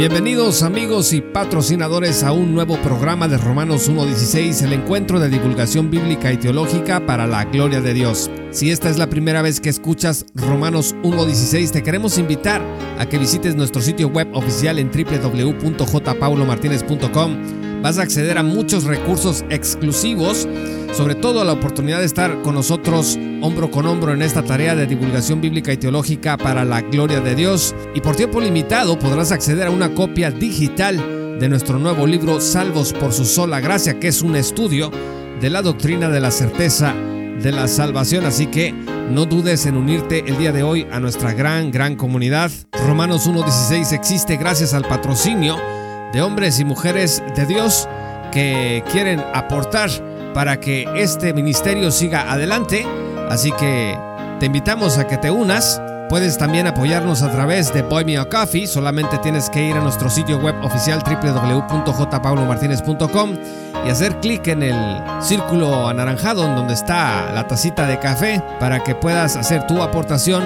Bienvenidos amigos y patrocinadores a un nuevo programa de Romanos 1.16, el encuentro de divulgación bíblica y teológica para la gloria de Dios. Si esta es la primera vez que escuchas Romanos 1.16, te queremos invitar a que visites nuestro sitio web oficial en www.jpaulomartinez.com vas a acceder a muchos recursos exclusivos, sobre todo a la oportunidad de estar con nosotros hombro con hombro en esta tarea de divulgación bíblica y teológica para la gloria de Dios. Y por tiempo limitado podrás acceder a una copia digital de nuestro nuevo libro Salvos por su sola gracia, que es un estudio de la doctrina de la certeza de la salvación. Así que no dudes en unirte el día de hoy a nuestra gran, gran comunidad. Romanos 1.16 existe gracias al patrocinio de hombres y mujeres de Dios que quieren aportar para que este ministerio siga adelante. Así que te invitamos a que te unas. Puedes también apoyarnos a través de Buy Me a Coffee. Solamente tienes que ir a nuestro sitio web oficial www.jpaulomartinez.com y hacer clic en el círculo anaranjado en donde está la tacita de café para que puedas hacer tu aportación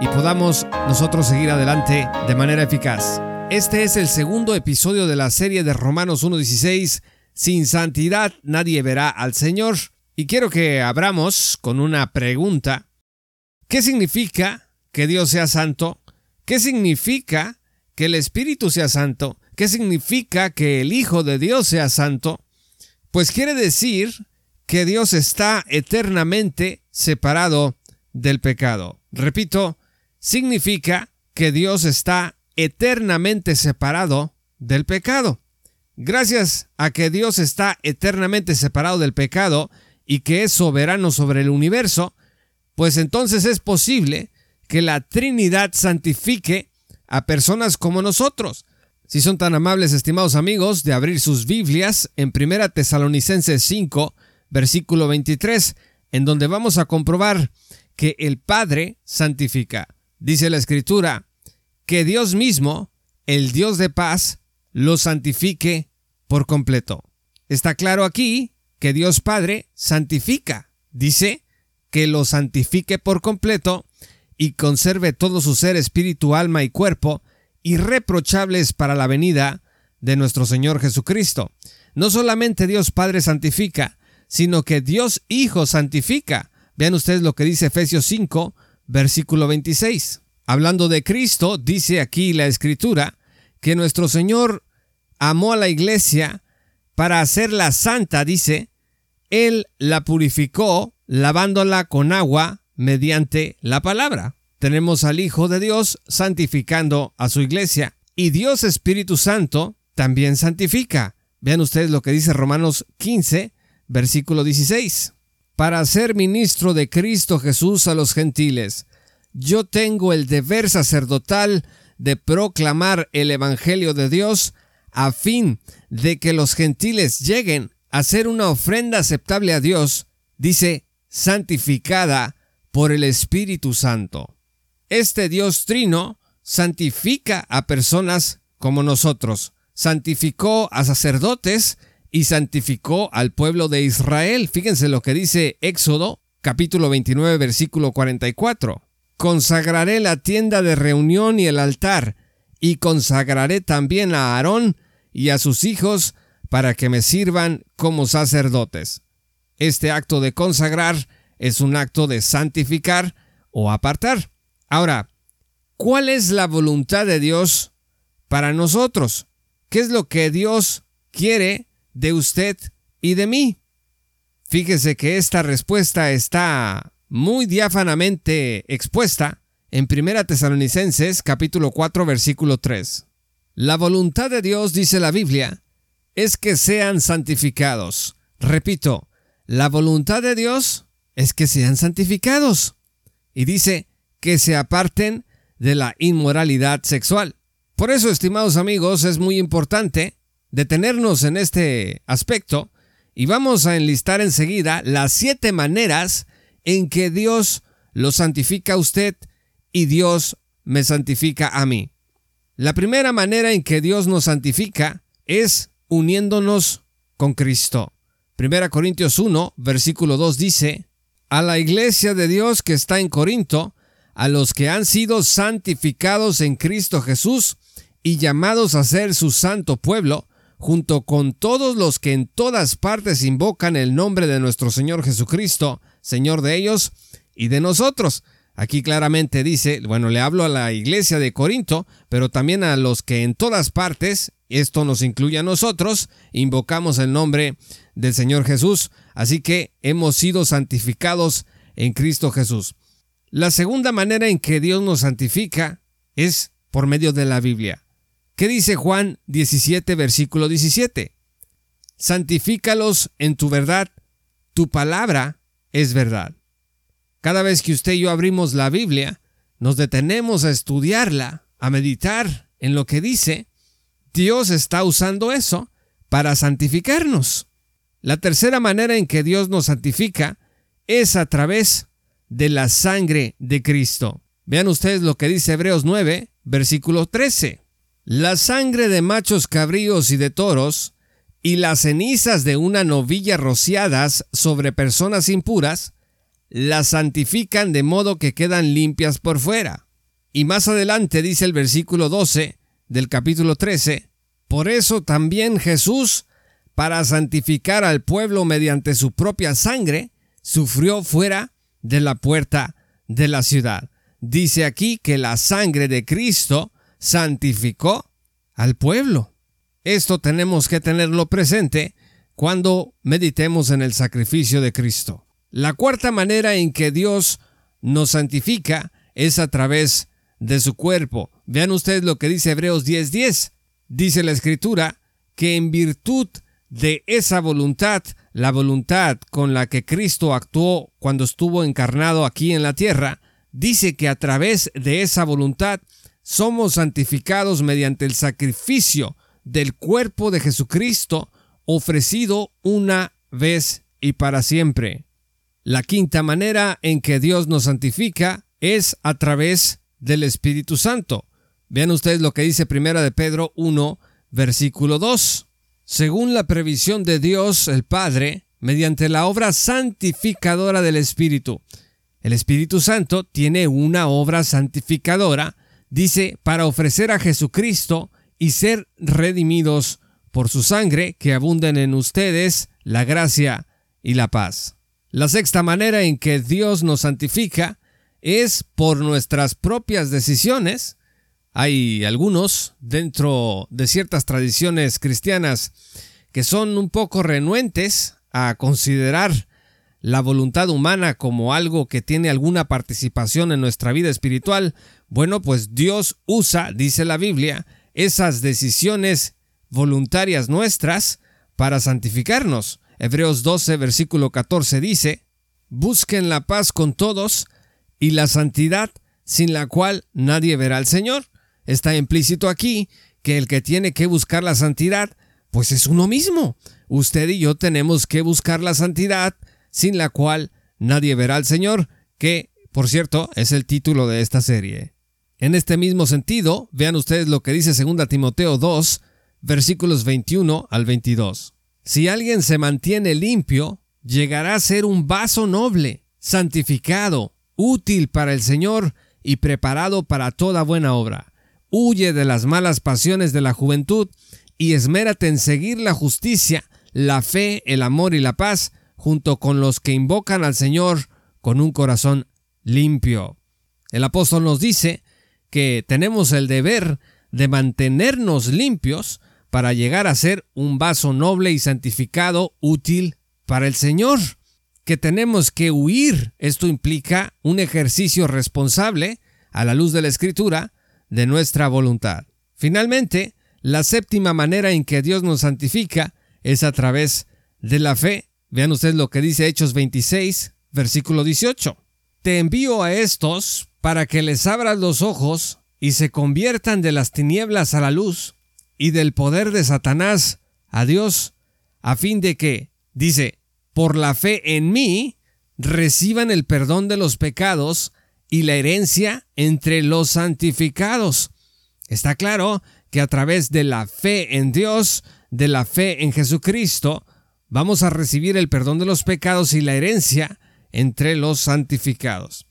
y podamos nosotros seguir adelante de manera eficaz. Este es el segundo episodio de la serie de Romanos 1.16, Sin santidad nadie verá al Señor. Y quiero que abramos con una pregunta. ¿Qué significa que Dios sea santo? ¿Qué significa que el Espíritu sea santo? ¿Qué significa que el Hijo de Dios sea santo? Pues quiere decir que Dios está eternamente separado del pecado. Repito, significa que Dios está eternamente separado del pecado. Gracias a que Dios está eternamente separado del pecado y que es soberano sobre el universo, pues entonces es posible que la Trinidad santifique a personas como nosotros. Si son tan amables, estimados amigos, de abrir sus Biblias en 1 Tesalonicenses 5, versículo 23, en donde vamos a comprobar que el Padre santifica. Dice la Escritura, que Dios mismo, el Dios de paz, lo santifique por completo. Está claro aquí que Dios Padre santifica. Dice que lo santifique por completo y conserve todo su ser, espíritu, alma y cuerpo irreprochables para la venida de nuestro Señor Jesucristo. No solamente Dios Padre santifica, sino que Dios Hijo santifica. Vean ustedes lo que dice Efesios 5, versículo 26. Hablando de Cristo, dice aquí la escritura que nuestro Señor amó a la iglesia para hacerla santa, dice, Él la purificó lavándola con agua mediante la palabra. Tenemos al Hijo de Dios santificando a su iglesia y Dios Espíritu Santo también santifica. Vean ustedes lo que dice Romanos 15, versículo 16. Para ser ministro de Cristo Jesús a los gentiles, yo tengo el deber sacerdotal de proclamar el Evangelio de Dios a fin de que los gentiles lleguen a ser una ofrenda aceptable a Dios, dice, santificada por el Espíritu Santo. Este Dios trino santifica a personas como nosotros, santificó a sacerdotes y santificó al pueblo de Israel. Fíjense lo que dice Éxodo capítulo 29 versículo 44. Consagraré la tienda de reunión y el altar, y consagraré también a Aarón y a sus hijos para que me sirvan como sacerdotes. Este acto de consagrar es un acto de santificar o apartar. Ahora, ¿cuál es la voluntad de Dios para nosotros? ¿Qué es lo que Dios quiere de usted y de mí? Fíjese que esta respuesta está muy diáfanamente expuesta en 1 Tesalonicenses capítulo 4 versículo 3. La voluntad de Dios, dice la Biblia, es que sean santificados. Repito, la voluntad de Dios es que sean santificados. Y dice que se aparten de la inmoralidad sexual. Por eso, estimados amigos, es muy importante detenernos en este aspecto y vamos a enlistar enseguida las siete maneras en que Dios lo santifica a usted y Dios me santifica a mí. La primera manera en que Dios nos santifica es uniéndonos con Cristo. Primera Corintios 1, versículo 2 dice, a la iglesia de Dios que está en Corinto, a los que han sido santificados en Cristo Jesús y llamados a ser su santo pueblo, junto con todos los que en todas partes invocan el nombre de nuestro Señor Jesucristo, Señor de ellos y de nosotros. Aquí claramente dice, bueno, le hablo a la iglesia de Corinto, pero también a los que en todas partes, esto nos incluye a nosotros, invocamos el nombre del Señor Jesús, así que hemos sido santificados en Cristo Jesús. La segunda manera en que Dios nos santifica es por medio de la Biblia. ¿Qué dice Juan 17, versículo 17? Santifícalos en tu verdad, tu palabra es verdad. Cada vez que usted y yo abrimos la Biblia, nos detenemos a estudiarla, a meditar en lo que dice, Dios está usando eso para santificarnos. La tercera manera en que Dios nos santifica es a través de la sangre de Cristo. Vean ustedes lo que dice Hebreos 9, versículo 13. La sangre de machos cabríos y de toros, y las cenizas de una novilla rociadas sobre personas impuras, las santifican de modo que quedan limpias por fuera. Y más adelante dice el versículo 12 del capítulo 13, por eso también Jesús, para santificar al pueblo mediante su propia sangre, sufrió fuera de la puerta de la ciudad. Dice aquí que la sangre de Cristo santificó al pueblo. Esto tenemos que tenerlo presente cuando meditemos en el sacrificio de Cristo. La cuarta manera en que Dios nos santifica es a través de su cuerpo. Vean ustedes lo que dice Hebreos 10:10. Dice la escritura que en virtud de esa voluntad, la voluntad con la que Cristo actuó cuando estuvo encarnado aquí en la tierra, dice que a través de esa voluntad somos santificados mediante el sacrificio del cuerpo de Jesucristo ofrecido una vez y para siempre. La quinta manera en que Dios nos santifica es a través del Espíritu Santo. Vean ustedes lo que dice Primera de Pedro 1, versículo 2. Según la previsión de Dios el Padre, mediante la obra santificadora del Espíritu. El Espíritu Santo tiene una obra santificadora, dice, para ofrecer a Jesucristo y ser redimidos por su sangre, que abunden en ustedes la gracia y la paz. La sexta manera en que Dios nos santifica es por nuestras propias decisiones. Hay algunos dentro de ciertas tradiciones cristianas que son un poco renuentes a considerar la voluntad humana como algo que tiene alguna participación en nuestra vida espiritual. Bueno, pues Dios usa, dice la Biblia, esas decisiones voluntarias nuestras para santificarnos. Hebreos 12, versículo 14 dice, Busquen la paz con todos y la santidad sin la cual nadie verá al Señor. Está implícito aquí que el que tiene que buscar la santidad, pues es uno mismo. Usted y yo tenemos que buscar la santidad sin la cual nadie verá al Señor, que, por cierto, es el título de esta serie. En este mismo sentido, vean ustedes lo que dice 2 Timoteo 2, versículos 21 al 22. Si alguien se mantiene limpio, llegará a ser un vaso noble, santificado, útil para el Señor y preparado para toda buena obra. Huye de las malas pasiones de la juventud y esmérate en seguir la justicia, la fe, el amor y la paz, junto con los que invocan al Señor con un corazón limpio. El apóstol nos dice que tenemos el deber de mantenernos limpios para llegar a ser un vaso noble y santificado útil para el Señor. Que tenemos que huir. Esto implica un ejercicio responsable, a la luz de la Escritura, de nuestra voluntad. Finalmente, la séptima manera en que Dios nos santifica es a través de la fe. Vean ustedes lo que dice Hechos 26, versículo 18. Te envío a estos para que les abras los ojos y se conviertan de las tinieblas a la luz y del poder de Satanás a Dios, a fin de que, dice, por la fe en mí, reciban el perdón de los pecados y la herencia entre los santificados. Está claro que a través de la fe en Dios, de la fe en Jesucristo, vamos a recibir el perdón de los pecados y la herencia entre los santificados.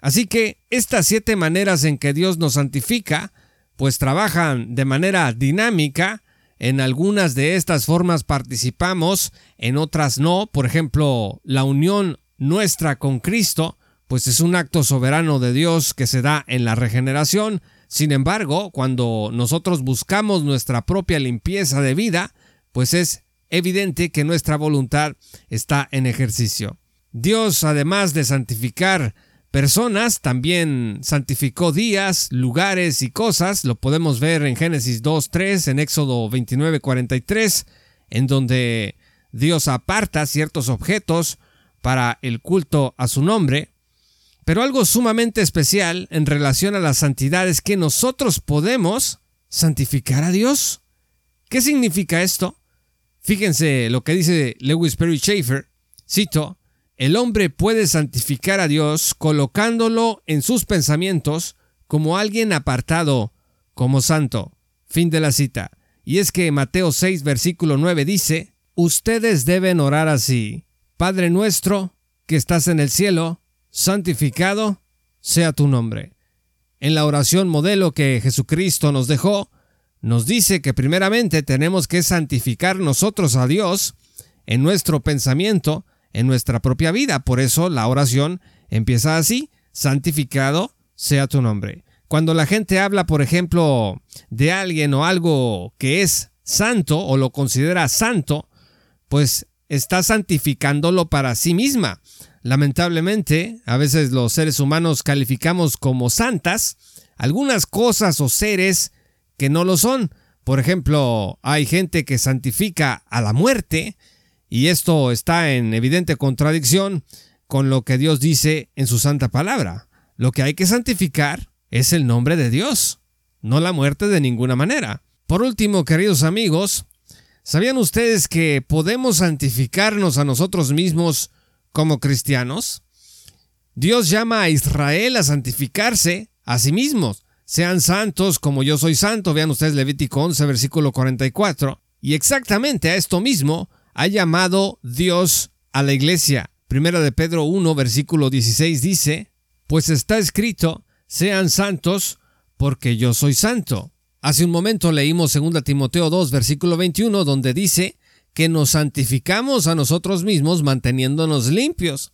Así que estas siete maneras en que Dios nos santifica, pues trabajan de manera dinámica, en algunas de estas formas participamos, en otras no, por ejemplo, la unión nuestra con Cristo, pues es un acto soberano de Dios que se da en la regeneración, sin embargo, cuando nosotros buscamos nuestra propia limpieza de vida, pues es evidente que nuestra voluntad está en ejercicio. Dios, además de santificar personas, también santificó días, lugares y cosas. Lo podemos ver en Génesis 2.3, en Éxodo 29.43, en donde Dios aparta ciertos objetos para el culto a su nombre. Pero algo sumamente especial en relación a la santidad es que nosotros podemos santificar a Dios. ¿Qué significa esto? Fíjense lo que dice Lewis Perry Schaeffer. Cito, el hombre puede santificar a Dios colocándolo en sus pensamientos como alguien apartado, como santo. Fin de la cita. Y es que Mateo 6, versículo 9 dice, Ustedes deben orar así. Padre nuestro, que estás en el cielo, santificado sea tu nombre. En la oración modelo que Jesucristo nos dejó, nos dice que primeramente tenemos que santificar nosotros a Dios en nuestro pensamiento, en nuestra propia vida. Por eso la oración empieza así, santificado sea tu nombre. Cuando la gente habla, por ejemplo, de alguien o algo que es santo o lo considera santo, pues está santificándolo para sí misma. Lamentablemente, a veces los seres humanos calificamos como santas algunas cosas o seres que no lo son. Por ejemplo, hay gente que santifica a la muerte y esto está en evidente contradicción con lo que Dios dice en su santa palabra. Lo que hay que santificar es el nombre de Dios, no la muerte de ninguna manera. Por último, queridos amigos, ¿sabían ustedes que podemos santificarnos a nosotros mismos como cristianos? Dios llama a Israel a santificarse a sí mismos. Sean santos como yo soy santo. Vean ustedes Levítico 11, versículo 44. Y exactamente a esto mismo ha llamado Dios a la iglesia. Primera de Pedro 1, versículo 16 dice, Pues está escrito, sean santos porque yo soy santo. Hace un momento leímos 2 Timoteo 2, versículo 21, donde dice, que nos santificamos a nosotros mismos manteniéndonos limpios.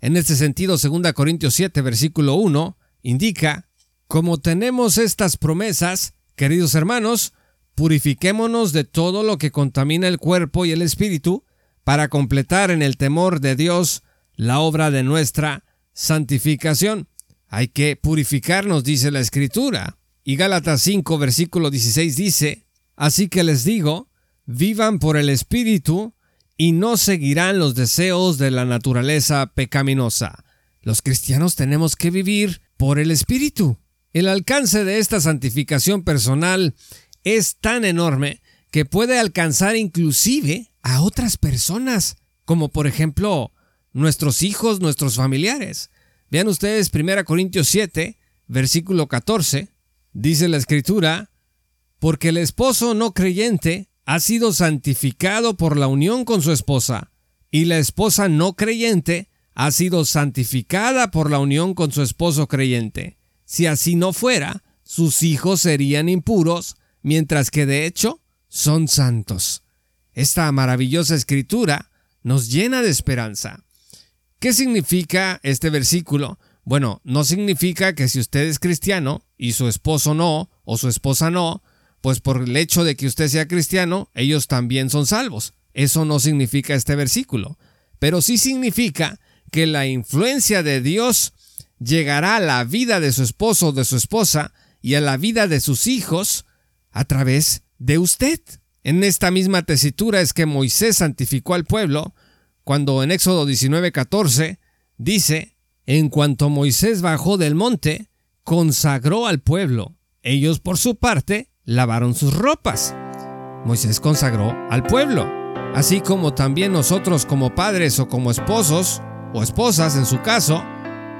En este sentido, 2 Corintios 7, versículo 1, indica, como tenemos estas promesas, queridos hermanos, purifiquémonos de todo lo que contamina el cuerpo y el espíritu, para completar en el temor de Dios la obra de nuestra santificación. Hay que purificarnos, dice la Escritura. Y Gálatas 5, versículo 16 dice, Así que les digo, vivan por el Espíritu y no seguirán los deseos de la naturaleza pecaminosa. Los cristianos tenemos que vivir por el Espíritu. El alcance de esta santificación personal es tan enorme que puede alcanzar inclusive a otras personas, como por ejemplo nuestros hijos, nuestros familiares. Vean ustedes 1 Corintios 7, versículo 14, dice la escritura, porque el esposo no creyente ha sido santificado por la unión con su esposa, y la esposa no creyente ha sido santificada por la unión con su esposo creyente. Si así no fuera, sus hijos serían impuros, mientras que de hecho son santos. Esta maravillosa escritura nos llena de esperanza. ¿Qué significa este versículo? Bueno, no significa que si usted es cristiano y su esposo no, o su esposa no, pues por el hecho de que usted sea cristiano, ellos también son salvos. Eso no significa este versículo, pero sí significa que la influencia de Dios llegará a la vida de su esposo o de su esposa y a la vida de sus hijos a través de usted. En esta misma tesitura es que Moisés santificó al pueblo cuando en Éxodo 19:14 dice, en cuanto Moisés bajó del monte, consagró al pueblo. Ellos por su parte lavaron sus ropas. Moisés consagró al pueblo, así como también nosotros como padres o como esposos o esposas en su caso,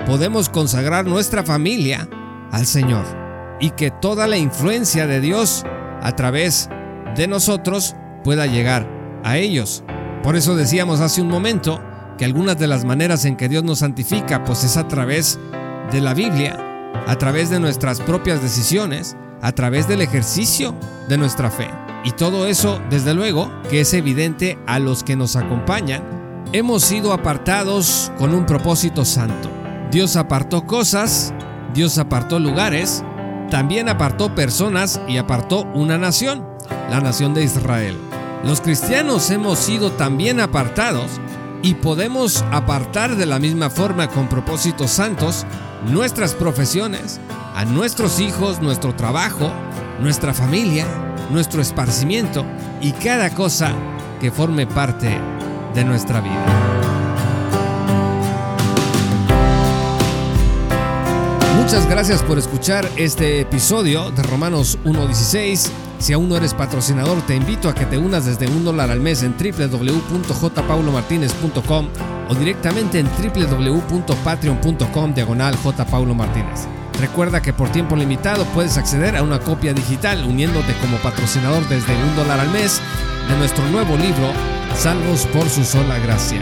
podemos consagrar nuestra familia al Señor y que toda la influencia de Dios a través de nosotros pueda llegar a ellos. Por eso decíamos hace un momento que algunas de las maneras en que Dios nos santifica pues es a través de la Biblia, a través de nuestras propias decisiones, a través del ejercicio de nuestra fe. Y todo eso, desde luego, que es evidente a los que nos acompañan, hemos sido apartados con un propósito santo. Dios apartó cosas, Dios apartó lugares, también apartó personas y apartó una nación, la nación de Israel. Los cristianos hemos sido también apartados y podemos apartar de la misma forma con propósitos santos nuestras profesiones, a nuestros hijos, nuestro trabajo, nuestra familia, nuestro esparcimiento y cada cosa que forme parte de nuestra vida. Muchas gracias por escuchar este episodio de Romanos 1.16. Si aún no eres patrocinador, te invito a que te unas desde un dólar al mes en www.jpaulomartinez.com o directamente en www.patreon.com diagonal jpaulomartinez. Recuerda que por tiempo limitado puedes acceder a una copia digital uniéndote como patrocinador desde un dólar al mes de nuestro nuevo libro, Salvos por su sola gracia.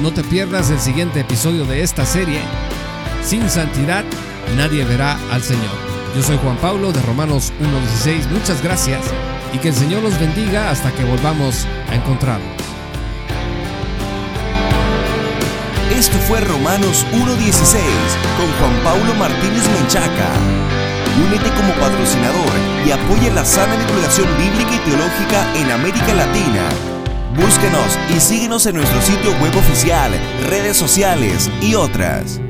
No te pierdas el siguiente episodio de esta serie. Sin santidad, nadie verá al Señor. Yo soy Juan Pablo de Romanos 1.16. Muchas gracias y que el Señor los bendiga hasta que volvamos a encontrarnos. Esto fue Romanos 1.16 con Juan Pablo Martínez Menchaca. Únete como patrocinador y apoya la sana divulgación bíblica y teológica en América Latina. Búsquenos y síguenos en nuestro sitio web oficial, redes sociales y otras.